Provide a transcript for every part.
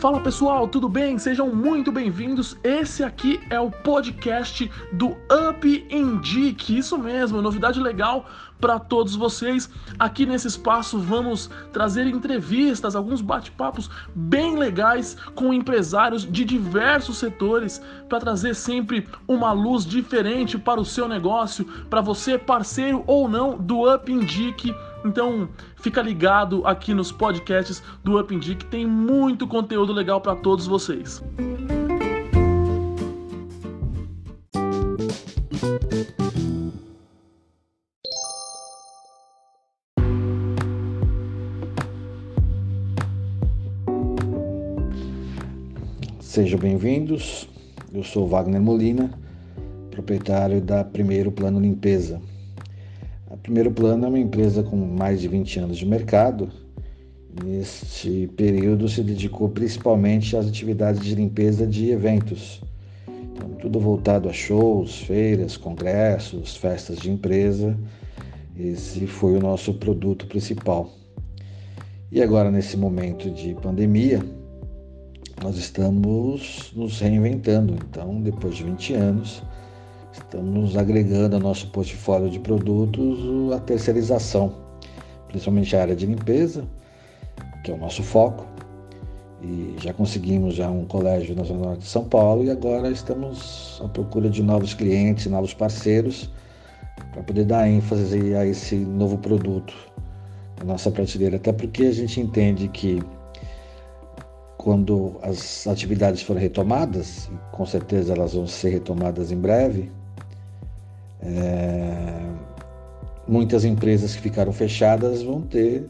Fala pessoal, tudo bem? Sejam muito bem-vindos. Esse aqui é o podcast do Up Indique. Isso mesmo, novidade legal para todos vocês. Aqui nesse espaço vamos trazer entrevistas, alguns bate-papos bem legais com empresários de diversos setores para trazer sempre uma luz diferente para o seu negócio, para você parceiro ou não do Up Indique então, fica ligado aqui nos podcasts do Up que tem muito conteúdo legal para todos vocês. Sejam bem-vindos. Eu sou Wagner Molina, proprietário da Primeiro Plano Limpeza. Primeiro Plano é uma empresa com mais de 20 anos de mercado. Neste período se dedicou principalmente às atividades de limpeza de eventos. Então, tudo voltado a shows, feiras, congressos, festas de empresa. Esse foi o nosso produto principal. E agora, nesse momento de pandemia, nós estamos nos reinventando. Então, depois de 20 anos, Estamos agregando ao nosso portfólio de produtos a terceirização, principalmente a área de limpeza, que é o nosso foco. E já conseguimos já um colégio na Zona Norte de São Paulo e agora estamos à procura de novos clientes, novos parceiros, para poder dar ênfase a esse novo produto na nossa prateleira. Até porque a gente entende que quando as atividades forem retomadas, e com certeza elas vão ser retomadas em breve, é, muitas empresas que ficaram fechadas vão ter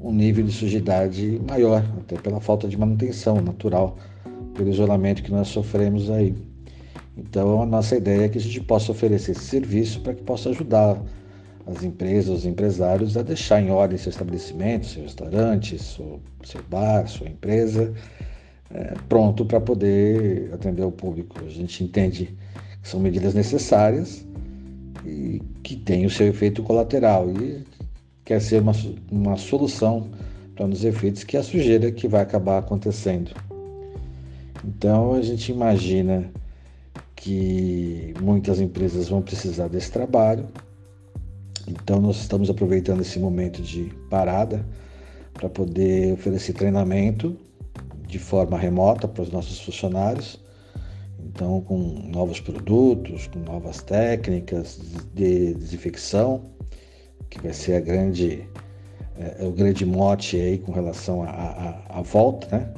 um nível de sujidade maior, até pela falta de manutenção natural, pelo isolamento que nós sofremos aí. Então, a nossa ideia é que a gente possa oferecer esse serviço para que possa ajudar as empresas, os empresários a deixar em ordem seu estabelecimento, seu restaurante, seu, seu bar, sua empresa, é, pronto para poder atender o público. A gente entende que são medidas necessárias, que tem o seu efeito colateral e quer ser uma, uma solução para um dos efeitos que é a sujeira que vai acabar acontecendo. Então a gente imagina que muitas empresas vão precisar desse trabalho. Então nós estamos aproveitando esse momento de parada para poder oferecer treinamento de forma remota para os nossos funcionários então, com novos produtos, com novas técnicas de desinfecção, que vai ser a grande, é, o grande mote aí com relação à volta, né?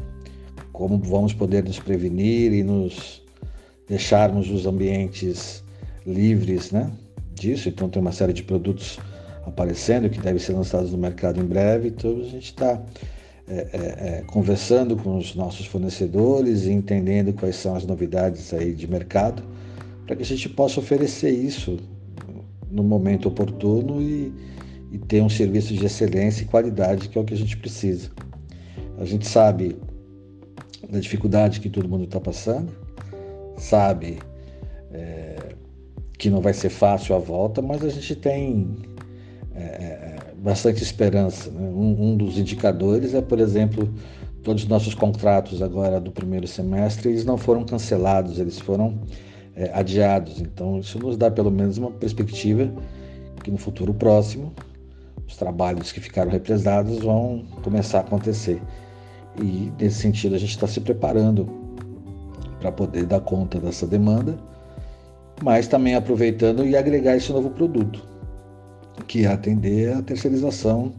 Como vamos poder nos prevenir e nos deixarmos os ambientes livres, né? Disso. Então, tem uma série de produtos aparecendo que devem ser lançados no mercado em breve. Então, a gente está é, é, é, conversando com os nossos fornecedores e entendendo quais são as novidades aí de mercado, para que a gente possa oferecer isso no momento oportuno e, e ter um serviço de excelência e qualidade, que é o que a gente precisa. A gente sabe da dificuldade que todo mundo está passando, sabe é, que não vai ser fácil a volta, mas a gente tem é, é bastante esperança. Né? Um, um, dos indicadores é, por exemplo, todos os nossos contratos agora do primeiro semestre, eles não foram cancelados, eles foram é, adiados. Então, isso nos dá pelo menos uma perspectiva que no futuro próximo os trabalhos que ficaram represados vão começar a acontecer. E nesse sentido a gente está se preparando para poder dar conta dessa demanda, mas também aproveitando e agregar esse novo produto que atender a terceirização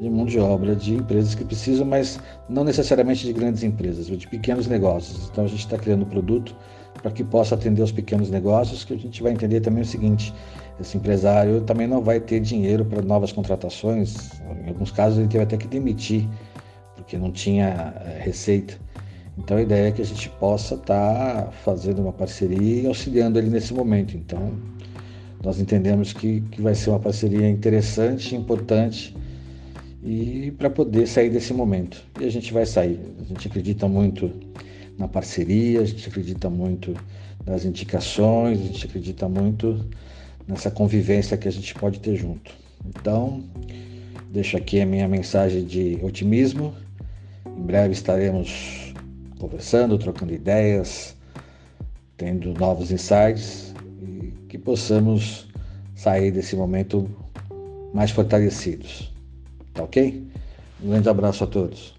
de mão de obra de empresas que precisam, mas não necessariamente de grandes empresas, de pequenos negócios. Então a gente está criando um produto para que possa atender os pequenos negócios, que a gente vai entender também o seguinte: esse empresário também não vai ter dinheiro para novas contratações, em alguns casos ele vai ter que demitir, porque não tinha eh, receita. Então a ideia é que a gente possa estar tá fazendo uma parceria e auxiliando ele nesse momento. Então nós entendemos que, que vai ser uma parceria interessante, importante e para poder sair desse momento. E a gente vai sair. A gente acredita muito na parceria, a gente acredita muito nas indicações, a gente acredita muito nessa convivência que a gente pode ter junto. Então, deixo aqui a minha mensagem de otimismo. Em breve estaremos conversando, trocando ideias, tendo novos insights que possamos sair desse momento mais fortalecidos. Tá ok? Um grande abraço a todos.